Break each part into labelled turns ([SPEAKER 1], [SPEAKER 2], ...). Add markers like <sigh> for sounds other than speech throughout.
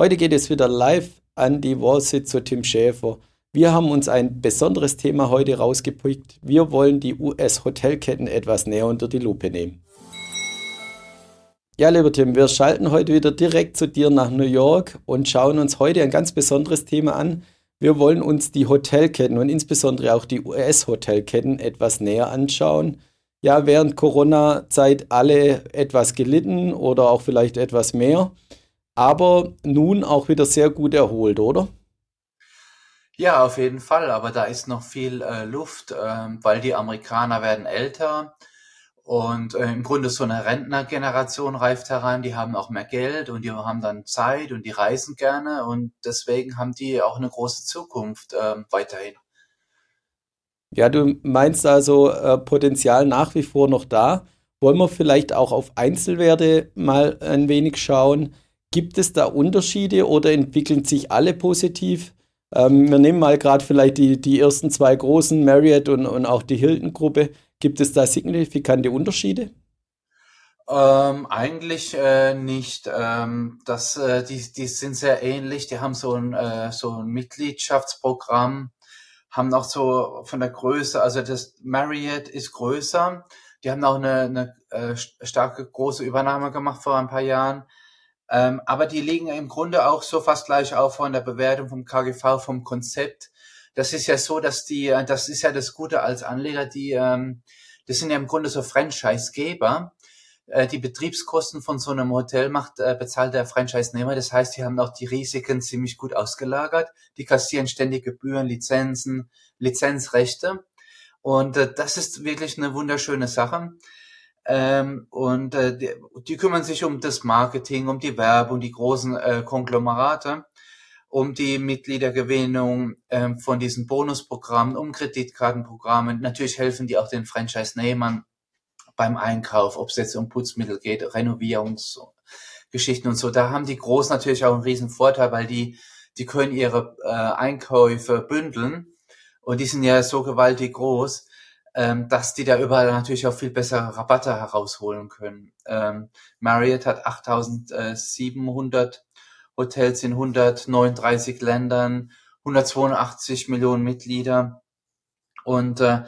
[SPEAKER 1] Heute geht es wieder live an die Wallsit zu Tim Schäfer. Wir haben uns ein besonderes Thema heute rausgepickt. Wir wollen die US-Hotelketten etwas näher unter die Lupe nehmen. Ja, lieber Tim, wir schalten heute wieder direkt zu dir nach New York und schauen uns heute ein ganz besonderes Thema an. Wir wollen uns die Hotelketten und insbesondere auch die US-Hotelketten etwas näher anschauen. Ja, während Corona-Zeit alle etwas gelitten oder auch vielleicht etwas mehr, aber nun auch wieder sehr gut erholt, oder?
[SPEAKER 2] Ja, auf jeden Fall, aber da ist noch viel äh, Luft, äh, weil die Amerikaner werden älter und äh, im Grunde so eine Rentnergeneration reift heran, die haben auch mehr Geld und die haben dann Zeit und die reisen gerne und deswegen haben die auch eine große Zukunft ähm, weiterhin.
[SPEAKER 1] Ja, du meinst also äh, Potenzial nach wie vor noch da. Wollen wir vielleicht auch auf Einzelwerte mal ein wenig schauen? Gibt es da Unterschiede oder entwickeln sich alle positiv? Ähm, wir nehmen mal gerade vielleicht die, die ersten zwei großen, Marriott und, und auch die Hilton-Gruppe. Gibt es da signifikante Unterschiede?
[SPEAKER 2] Ähm, eigentlich äh, nicht. Ähm, das, äh, die, die sind sehr ähnlich. Die haben so ein, äh, so ein Mitgliedschaftsprogramm, haben auch so von der Größe, also das Marriott ist größer. Die haben auch eine, eine äh, starke große Übernahme gemacht vor ein paar Jahren. Ähm, aber die liegen im Grunde auch so fast gleich auf von der Bewertung vom KGV, vom Konzept. Das ist ja so, dass die, äh, das ist ja das Gute als Anleger, die, ähm, das sind ja im Grunde so Franchise-Geber. Äh, die Betriebskosten von so einem Hotel macht, äh, bezahlt der Franchise-Nehmer. Das heißt, die haben auch die Risiken ziemlich gut ausgelagert. Die kassieren ständig Gebühren, Lizenzen, Lizenzrechte. Und äh, das ist wirklich eine wunderschöne Sache. Ähm, und äh, die, die, kümmern sich um das Marketing, um die Werbung, die großen äh, Konglomerate, um die Mitgliedergewinnung äh, von diesen Bonusprogrammen, um Kreditkartenprogramme. Natürlich helfen die auch den Franchise-Nehmern beim Einkauf, ob es jetzt um Putzmittel geht, Renovierungsgeschichten und so. Da haben die Großen natürlich auch einen riesen Vorteil, weil die, die können ihre äh, Einkäufe bündeln und die sind ja so gewaltig groß ähm, dass die da überall natürlich auch viel bessere Rabatte herausholen können. Ähm, Marriott hat 8700 Hotels in 139 Ländern, 182 Millionen Mitglieder und äh,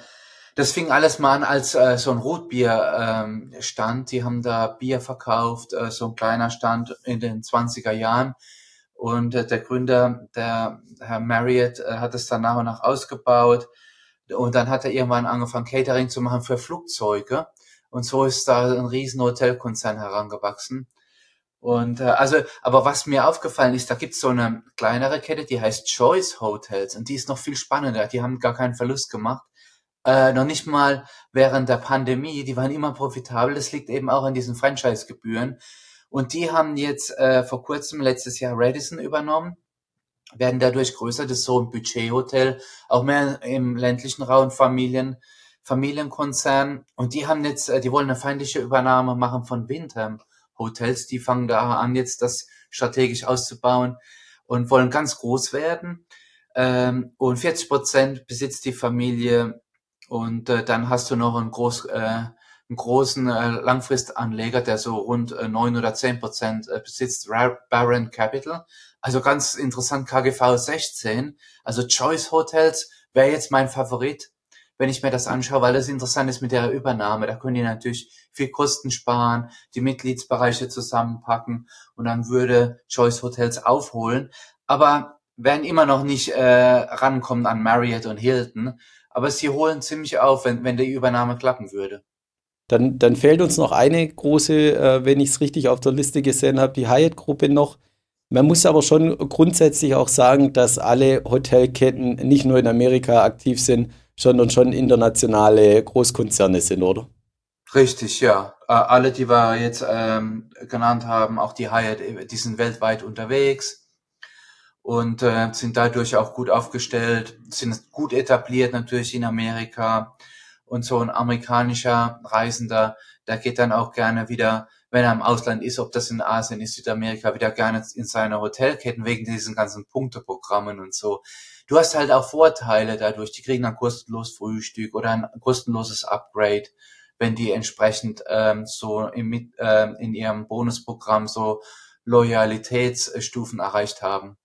[SPEAKER 2] das fing alles mal an als äh, so ein Rotbier-Stand. Ähm, Stand. die haben da Bier verkauft, äh, so ein kleiner Stand in den 20er Jahren. Und äh, der Gründer, der Herr Marriott, äh, hat es dann nach und nach ausgebaut. Und dann hat er irgendwann angefangen, Catering zu machen für Flugzeuge. Und so ist da ein riesen Hotelkonzern herangewachsen. Und äh, also, aber was mir aufgefallen ist, da gibt's so eine kleinere Kette, die heißt Choice Hotels und die ist noch viel spannender. Die haben gar keinen Verlust gemacht. Äh, noch nicht mal während der Pandemie, die waren immer profitabel. Das liegt eben auch an diesen Franchise-Gebühren. Und die haben jetzt äh, vor kurzem letztes Jahr Radisson übernommen werden dadurch größer. Das ist so ein Budgethotel, auch mehr im ländlichen Raum, Familien, Familienkonzern. Und die haben jetzt, äh, die wollen eine feindliche Übernahme machen von Windham Hotels. Die fangen da an, jetzt das strategisch auszubauen und wollen ganz groß werden. Ähm, und 40 Prozent besitzt die Familie. Und äh, dann hast du noch einen, groß, äh, einen großen äh, Langfristanleger, der so rund äh, 9 oder 10 Prozent äh, besitzt, Baron Capital. Also ganz interessant, KGV 16, also Choice Hotels wäre jetzt mein Favorit, wenn ich mir das anschaue, weil das interessant ist mit der Übernahme. Da können die natürlich viel Kosten sparen, die Mitgliedsbereiche zusammenpacken und dann würde Choice Hotels aufholen. Aber werden immer noch nicht äh, rankommen an Marriott und Hilton. Aber sie holen ziemlich auf, wenn, wenn die Übernahme klappen würde.
[SPEAKER 1] Dann, dann fehlt uns noch eine große, äh, wenn ich es richtig auf der Liste gesehen habe, die Hyatt-Gruppe noch. Man muss aber schon grundsätzlich auch sagen, dass alle Hotelketten nicht nur in Amerika aktiv sind, sondern schon internationale Großkonzerne sind, oder?
[SPEAKER 2] Richtig, ja. Äh, alle, die wir jetzt ähm, genannt haben, auch die Hyatt, die sind weltweit unterwegs und äh, sind dadurch auch gut aufgestellt, sind gut etabliert natürlich in Amerika. Und so ein amerikanischer Reisender, der geht dann auch gerne wieder wenn er im Ausland ist, ob das in Asien ist, Südamerika, wieder gerne in seine Hotelketten wegen diesen ganzen Punkteprogrammen und so. Du hast halt auch Vorteile dadurch. Die kriegen dann kostenlos Frühstück oder ein kostenloses Upgrade, wenn die entsprechend ähm, so im, ähm, in ihrem Bonusprogramm so Loyalitätsstufen erreicht haben.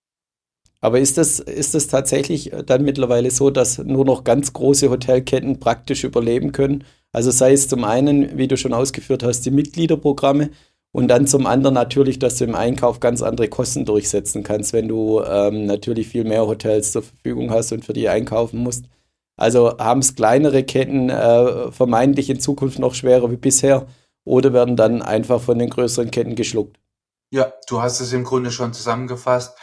[SPEAKER 1] Aber ist das, ist das tatsächlich dann mittlerweile so, dass nur noch ganz große Hotelketten praktisch überleben können? Also sei es zum einen, wie du schon ausgeführt hast, die Mitgliederprogramme und dann zum anderen natürlich, dass du im Einkauf ganz andere Kosten durchsetzen kannst, wenn du ähm, natürlich viel mehr Hotels zur Verfügung hast und für die einkaufen musst. Also haben es kleinere Ketten äh, vermeintlich in Zukunft noch schwerer wie bisher oder werden dann einfach von den größeren Ketten geschluckt?
[SPEAKER 2] Ja, du hast es im Grunde schon zusammengefasst.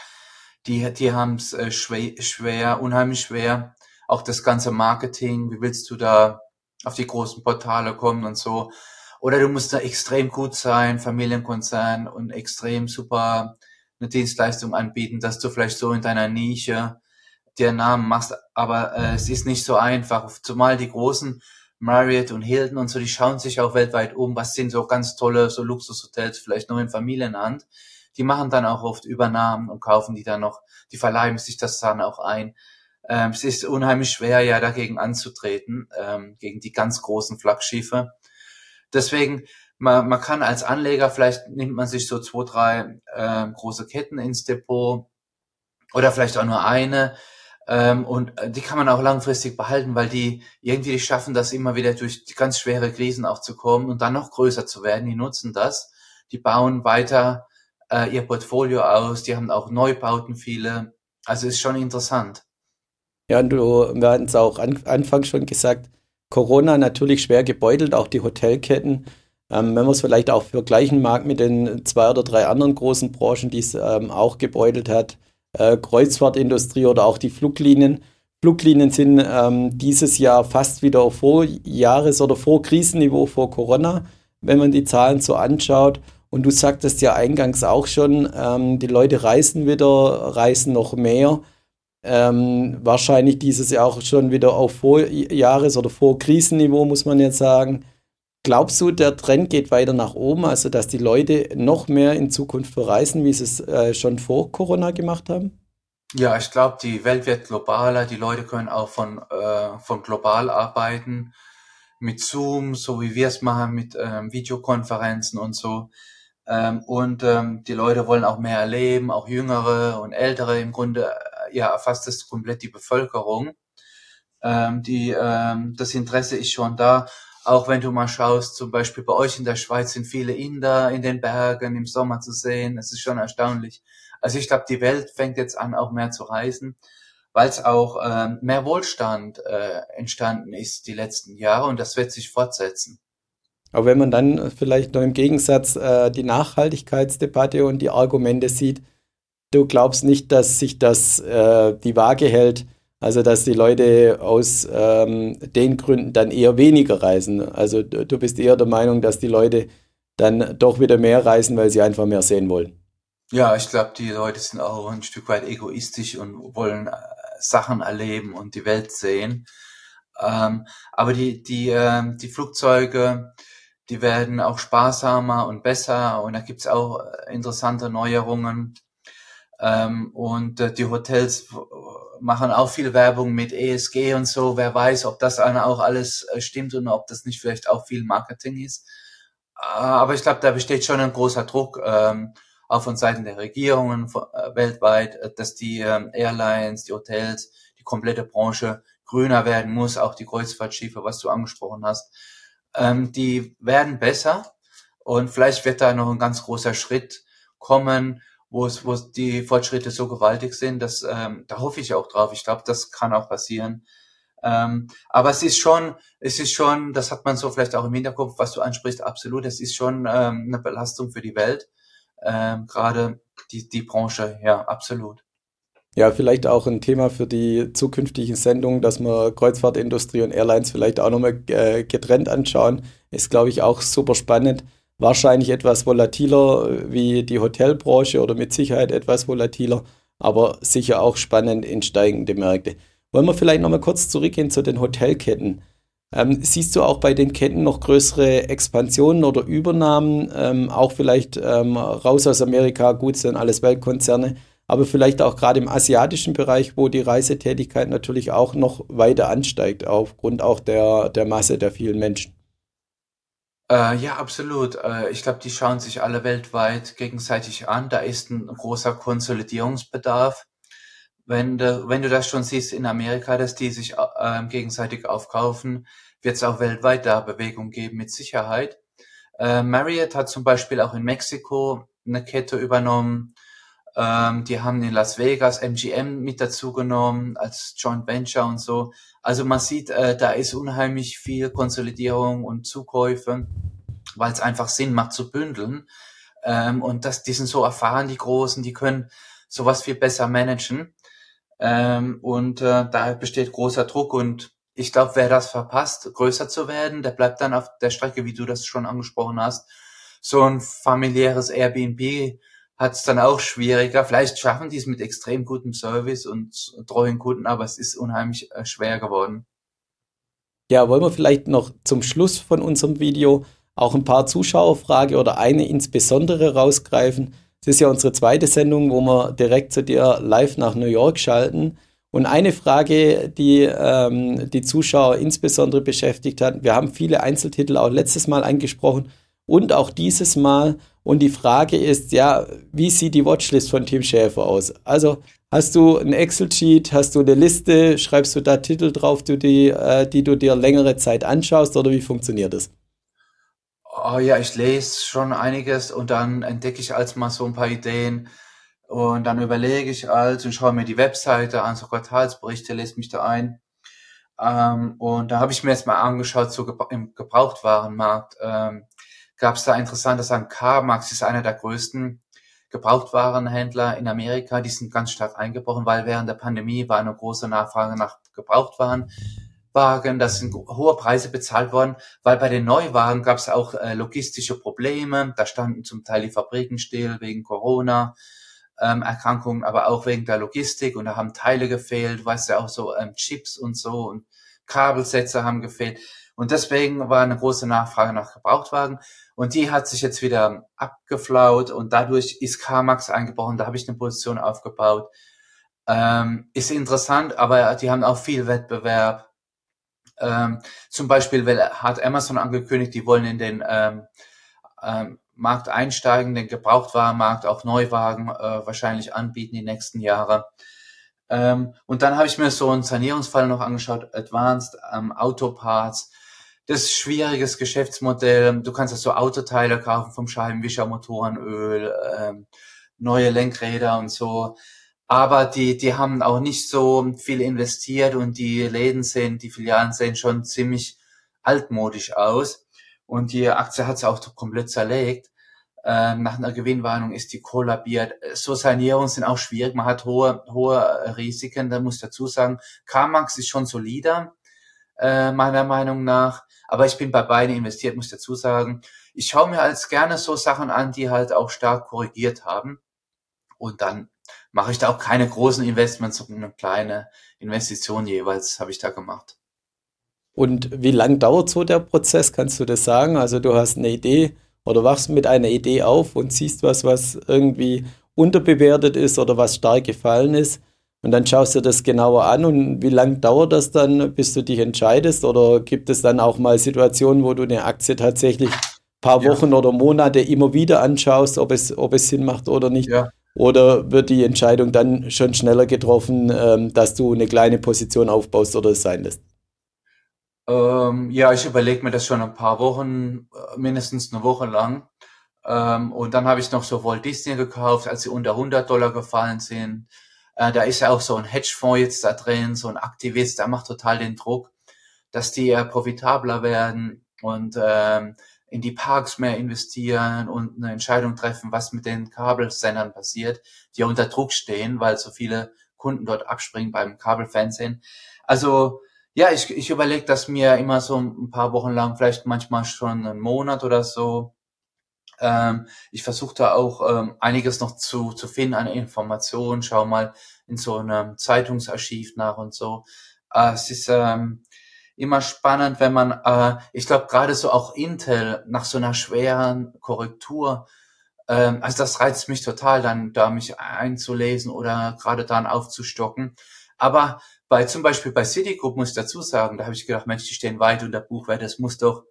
[SPEAKER 2] Die, die haben es äh, schwer, schwer, unheimlich schwer. Auch das ganze Marketing, wie willst du da auf die großen Portale kommen und so. Oder du musst da extrem gut sein, Familienkonzern und extrem super eine Dienstleistung anbieten, dass du vielleicht so in deiner Nische dir Namen machst. Aber äh, es ist nicht so einfach. Zumal die großen Marriott und Hilton und so, die schauen sich auch weltweit um, was sind so ganz tolle so Luxushotels, vielleicht nur in Familienhand. Die machen dann auch oft Übernahmen und kaufen die dann noch, die verleihen sich das dann auch ein. Ähm, es ist unheimlich schwer, ja dagegen anzutreten, ähm, gegen die ganz großen Flaggschiffe. Deswegen, man, man kann als Anleger, vielleicht nimmt man sich so zwei, drei äh, große Ketten ins Depot oder vielleicht auch nur eine. Ähm, und die kann man auch langfristig behalten, weil die irgendwie schaffen das immer wieder durch die ganz schwere Krisen auch zu kommen und dann noch größer zu werden. Die nutzen das. Die bauen weiter äh, ihr Portfolio aus. Die haben auch Neubauten viele. Also ist schon interessant.
[SPEAKER 1] Ja, und du, wir hatten es auch an, anfangs schon gesagt, Corona natürlich schwer gebeutelt, auch die Hotelketten. Ähm, wenn man es vielleicht auch vergleichen mag mit den zwei oder drei anderen großen Branchen, die es ähm, auch gebeutelt hat, äh, Kreuzfahrtindustrie oder auch die Fluglinien. Fluglinien sind ähm, dieses Jahr fast wieder auf Vorjahres- oder Vorkrisenniveau vor Corona, wenn man die Zahlen so anschaut. Und du sagtest ja eingangs auch schon, ähm, die Leute reisen wieder, reisen noch mehr ähm, wahrscheinlich dieses Jahr auch schon wieder auf Vorjahres- oder Vorkrisenniveau, muss man jetzt sagen. Glaubst du, der Trend geht weiter nach oben, also dass die Leute noch mehr in Zukunft verreisen, wie sie es äh, schon vor Corona gemacht haben?
[SPEAKER 2] Ja, ich glaube, die Welt wird globaler. Die Leute können auch von, äh, von global arbeiten mit Zoom, so wie wir es machen, mit ähm, Videokonferenzen und so. Ähm, und ähm, die Leute wollen auch mehr erleben, auch Jüngere und Ältere im Grunde ja erfasst es komplett die Bevölkerung. Ähm, die, ähm, das Interesse ist schon da. Auch wenn du mal schaust, zum Beispiel bei euch in der Schweiz sind viele Inder in den Bergen im Sommer zu sehen. Es ist schon erstaunlich. Also ich glaube, die Welt fängt jetzt an, auch mehr zu reisen, weil es auch ähm, mehr Wohlstand äh, entstanden ist die letzten Jahre und das wird sich fortsetzen.
[SPEAKER 1] Aber wenn man dann vielleicht noch im Gegensatz äh, die Nachhaltigkeitsdebatte und die Argumente sieht, du glaubst nicht, dass sich das äh, die Waage hält, also dass die Leute aus ähm, den Gründen dann eher weniger reisen. Also du bist eher der Meinung, dass die Leute dann doch wieder mehr reisen, weil sie einfach mehr sehen wollen.
[SPEAKER 2] Ja, ich glaube, die Leute sind auch ein Stück weit egoistisch und wollen äh, Sachen erleben und die Welt sehen. Ähm, aber die, die, äh, die Flugzeuge, die werden auch sparsamer und besser und da gibt's auch äh, interessante Neuerungen. Ähm, und äh, die Hotels machen auch viel Werbung mit ESG und so. Wer weiß, ob das auch alles äh, stimmt und ob das nicht vielleicht auch viel Marketing ist. Äh, aber ich glaube, da besteht schon ein großer Druck, ähm, auch von Seiten der Regierungen äh, weltweit, äh, dass die ähm, Airlines, die Hotels, die komplette Branche grüner werden muss, auch die Kreuzfahrtschiffe, was du angesprochen hast. Ähm, die werden besser und vielleicht wird da noch ein ganz großer Schritt kommen, wo es, wo die Fortschritte so gewaltig sind, dass ähm, da hoffe ich auch drauf. Ich glaube, das kann auch passieren. Ähm, aber es ist schon, es ist schon, das hat man so vielleicht auch im Hinterkopf, was du ansprichst, absolut. Es ist schon ähm, eine Belastung für die Welt, ähm, gerade die die Branche, ja, absolut.
[SPEAKER 1] Ja, vielleicht auch ein Thema für die zukünftigen Sendungen, dass wir Kreuzfahrtindustrie und Airlines vielleicht auch nochmal äh, getrennt anschauen. Ist, glaube ich, auch super spannend wahrscheinlich etwas volatiler äh, wie die Hotelbranche oder mit Sicherheit etwas volatiler, aber sicher auch spannend in steigende Märkte. Wollen wir vielleicht nochmal kurz zurückgehen zu den Hotelketten? Ähm, siehst du auch bei den Ketten noch größere Expansionen oder Übernahmen? Ähm, auch vielleicht ähm, raus aus Amerika, gut, sind alles Weltkonzerne, aber vielleicht auch gerade im asiatischen Bereich, wo die Reisetätigkeit natürlich auch noch weiter ansteigt, aufgrund auch der, der Masse der vielen Menschen.
[SPEAKER 2] Äh, ja, absolut. Äh, ich glaube, die schauen sich alle weltweit gegenseitig an. Da ist ein großer Konsolidierungsbedarf. Wenn du, wenn du das schon siehst in Amerika, dass die sich äh, gegenseitig aufkaufen, wird es auch weltweit da Bewegung geben, mit Sicherheit. Äh, Marriott hat zum Beispiel auch in Mexiko eine Kette übernommen. Ähm, die haben in Las Vegas MGM mit dazu genommen als Joint Venture und so. Also man sieht, äh, da ist unheimlich viel Konsolidierung und Zukäufe, weil es einfach Sinn macht zu bündeln. Ähm, und das, die sind so erfahren, die Großen, die können sowas viel besser managen. Ähm, und äh, da besteht großer Druck und ich glaube, wer das verpasst, größer zu werden, der bleibt dann auf der Strecke, wie du das schon angesprochen hast. So ein familiäres Airbnb hat es dann auch schwieriger. Vielleicht schaffen die es mit extrem gutem Service und treuen Kunden, aber es ist unheimlich äh, schwer geworden.
[SPEAKER 1] Ja, wollen wir vielleicht noch zum Schluss von unserem Video auch ein paar Zuschauerfrage oder eine insbesondere rausgreifen. Es ist ja unsere zweite Sendung, wo wir direkt zu dir live nach New York schalten. Und eine Frage, die ähm, die Zuschauer insbesondere beschäftigt hat, wir haben viele Einzeltitel auch letztes Mal angesprochen und auch dieses Mal. Und die Frage ist, ja, wie sieht die Watchlist von Tim Schäfer aus? Also hast du ein Excel-Sheet, hast du eine Liste, schreibst du da Titel drauf, du die, äh, die du dir längere Zeit anschaust oder wie funktioniert das?
[SPEAKER 2] Oh ja, ich lese schon einiges und dann entdecke ich als mal so ein paar Ideen und dann überlege ich also und schaue mir die Webseite an, so Quartalsberichte, lese mich da ein. Ähm, und da habe ich mir jetzt mal angeschaut, so im Gebrauchtwarenmarkt ähm, gab es da interessante Sachen. Carmax ist einer der größten Gebrauchtwarenhändler in Amerika. Die sind ganz stark eingebrochen, weil während der Pandemie war eine große Nachfrage nach Gebrauchtwarenwagen. Da sind hohe Preise bezahlt worden, weil bei den Neuwagen gab es auch äh, logistische Probleme. Da standen zum Teil die Fabriken still wegen Corona ähm, Erkrankungen, aber auch wegen der Logistik und da haben Teile gefehlt, weißt du auch so ähm, Chips und so und Kabelsätze haben gefehlt und deswegen war eine große Nachfrage nach Gebrauchtwagen und die hat sich jetzt wieder abgeflaut und dadurch ist Carmax eingebrochen, da habe ich eine Position aufgebaut. Ähm, ist interessant, aber die haben auch viel Wettbewerb. Ähm, zum Beispiel hat Amazon angekündigt, die wollen in den ähm, ähm, Markt einsteigen, den Gebrauchtwarenmarkt, auch Neuwagen äh, wahrscheinlich anbieten die nächsten Jahre. Ähm, und dann habe ich mir so einen Sanierungsfall noch angeschaut, Advanced ähm, Autoparts. Das ist schwieriges Geschäftsmodell. Du kannst also so Autoteile kaufen vom Scheibenwischer, Motorenöl, ähm, neue Lenkräder und so. Aber die, die haben auch nicht so viel investiert und die Läden sehen, die Filialen sehen schon ziemlich altmodisch aus und die Aktie hat es auch komplett zerlegt. Ähm, nach einer Gewinnwarnung ist die kollabiert. So Sanierungen sind auch schwierig. Man hat hohe, hohe Risiken. Da muss ich dazu sagen, Carmax ist schon solider, äh, meiner Meinung nach. Aber ich bin bei beiden investiert, muss ich dazu sagen. Ich schaue mir als gerne so Sachen an, die halt auch stark korrigiert haben. Und dann mache ich da auch keine großen Investments, sondern eine kleine Investition jeweils habe ich da gemacht.
[SPEAKER 1] Und wie lang dauert so der Prozess? Kannst du das sagen? Also du hast eine Idee oder wachst mit einer Idee auf und siehst was, was irgendwie unterbewertet ist oder was stark gefallen ist. Und dann schaust du das genauer an und wie lang dauert das dann, bis du dich entscheidest? Oder gibt es dann auch mal Situationen, wo du eine Aktie tatsächlich ein paar Wochen ja. oder Monate immer wieder anschaust, ob es, ob es Sinn macht oder nicht? Ja. Oder wird die Entscheidung dann schon schneller getroffen, ähm, dass du eine kleine Position aufbaust oder es sein lässt?
[SPEAKER 2] Ähm, ja, ich überlege mir das schon ein paar Wochen, äh, mindestens eine Woche lang. Ähm, und dann habe ich noch so Walt Disney gekauft, als sie unter 100 Dollar gefallen sind. Äh, da ist ja auch so ein Hedgefonds jetzt da drin, so ein Aktivist, der macht total den Druck, dass die äh, profitabler werden und ähm, in die Parks mehr investieren und eine Entscheidung treffen, was mit den Kabelsendern passiert, die ja unter Druck stehen, weil so viele Kunden dort abspringen beim Kabelfernsehen. Also ja, ich, ich überlege das mir immer so ein paar Wochen lang, vielleicht manchmal schon einen Monat oder so. Ähm, ich versuche da auch ähm, einiges noch zu, zu finden an Informationen, schau mal in so einem Zeitungsarchiv nach und so. Äh, es ist ähm, immer spannend, wenn man, äh, ich glaube gerade so auch Intel nach so einer schweren Korrektur, ähm, also das reizt mich total, dann da mich einzulesen oder gerade dann aufzustocken. Aber bei zum Beispiel bei Citigroup muss ich dazu sagen, da habe ich gedacht, Mensch, die stehen weit unter Buchwert, das muss doch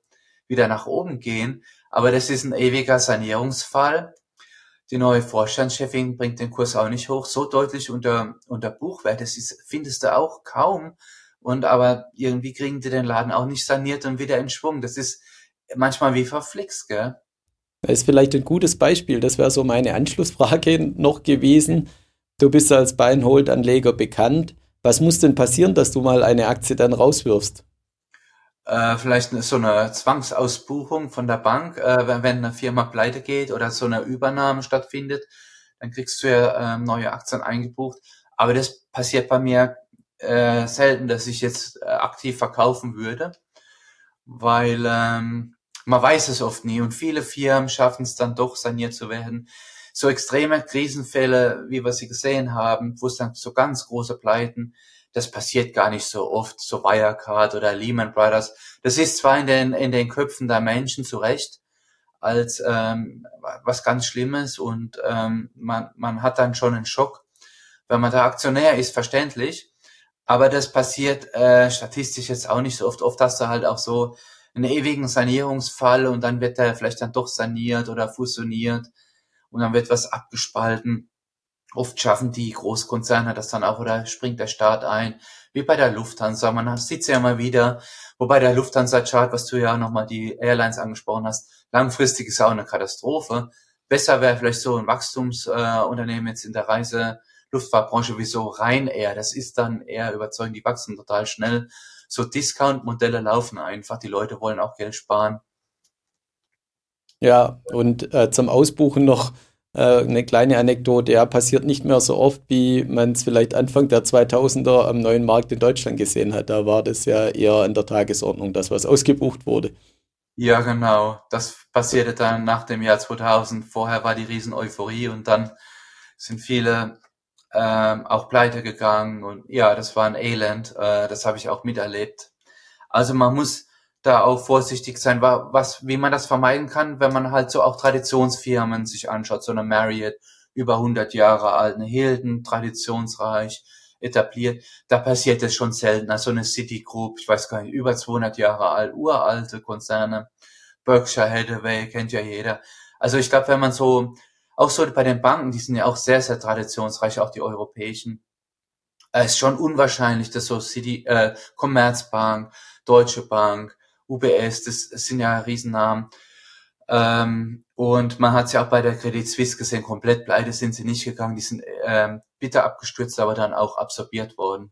[SPEAKER 2] wieder nach oben gehen. Aber das ist ein ewiger Sanierungsfall. Die neue Vorstandschefin bringt den Kurs auch nicht hoch, so deutlich unter, unter Buchwert. Das ist, findest du auch kaum. Und aber irgendwie kriegen die den Laden auch nicht saniert und wieder in Schwung. Das ist manchmal wie verflixt, gell?
[SPEAKER 1] Das ist vielleicht ein gutes Beispiel. Das wäre so meine Anschlussfrage <laughs> noch gewesen. Du bist als Buy-and-Hold-Anleger bekannt. Was muss denn passieren, dass du mal eine Aktie dann rauswirfst?
[SPEAKER 2] Äh, vielleicht so eine Zwangsausbuchung von der Bank, äh, wenn, wenn eine Firma pleite geht oder so eine Übernahme stattfindet, dann kriegst du ja äh, neue Aktien eingebucht. Aber das passiert bei mir äh, selten, dass ich jetzt äh, aktiv verkaufen würde, weil ähm, man weiß es oft nie und viele Firmen schaffen es dann doch saniert zu werden so extreme Krisenfälle, wie wir sie gesehen haben, wo es dann so ganz große Pleiten, das passiert gar nicht so oft, so Wirecard oder Lehman Brothers. Das ist zwar in den, in den Köpfen der Menschen zu Recht als ähm, was ganz Schlimmes und ähm, man, man hat dann schon einen Schock. Wenn man da Aktionär ist, verständlich. Aber das passiert äh, statistisch jetzt auch nicht so oft. Oft hast du halt auch so einen ewigen Sanierungsfall und dann wird der vielleicht dann doch saniert oder fusioniert und dann wird was abgespalten. Oft schaffen die Großkonzerne das dann auch oder springt der Staat ein, wie bei der Lufthansa. Man sieht es ja mal wieder, wobei der Lufthansa-Chart, was du ja nochmal die Airlines angesprochen hast, langfristig ist auch eine Katastrophe. Besser wäre vielleicht so ein Wachstumsunternehmen äh, jetzt in der Reise, Luftfahrtbranche wie so Ryanair. Das ist dann eher überzeugend, die wachsen total schnell. So Discount-Modelle laufen einfach. Die Leute wollen auch Geld sparen.
[SPEAKER 1] Ja, und äh, zum Ausbuchen noch äh, eine kleine Anekdote. Ja, passiert nicht mehr so oft, wie man es vielleicht Anfang der 2000er am neuen Markt in Deutschland gesehen hat. Da war das ja eher an der Tagesordnung, dass was ausgebucht wurde.
[SPEAKER 2] Ja, genau. Das passierte dann nach dem Jahr 2000. Vorher war die Riesen-Euphorie und dann sind viele ähm, auch pleite gegangen und ja, das war ein Elend. Äh, das habe ich auch miterlebt. Also man muss da auch vorsichtig sein, was, wie man das vermeiden kann, wenn man halt so auch Traditionsfirmen sich anschaut, so eine Marriott, über 100 Jahre alt, eine Hilton, traditionsreich, etabliert, da passiert es schon selten. Also eine Citigroup, ich weiß gar nicht, über 200 Jahre alt, uralte Konzerne, Berkshire Hathaway, kennt ja jeder. Also ich glaube, wenn man so, auch so bei den Banken, die sind ja auch sehr, sehr traditionsreich, auch die europäischen, es ist schon unwahrscheinlich, dass so City, äh, Commerzbank, Deutsche Bank, UBS, das sind ja Riesennamen. Ähm, und man hat ja auch bei der Credit Suisse gesehen, komplett pleite sind sie nicht gegangen, die sind ähm, bitter abgestürzt, aber dann auch absorbiert worden.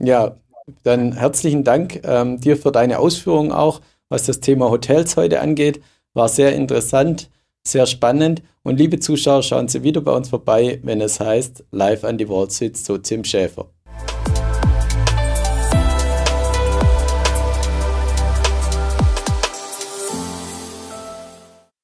[SPEAKER 1] Ja, dann herzlichen Dank ähm, dir für deine Ausführungen auch, was das Thema Hotels heute angeht. War sehr interessant, sehr spannend. Und liebe Zuschauer, schauen Sie wieder bei uns vorbei, wenn es heißt Live an die Wall sitzt, so Tim Schäfer.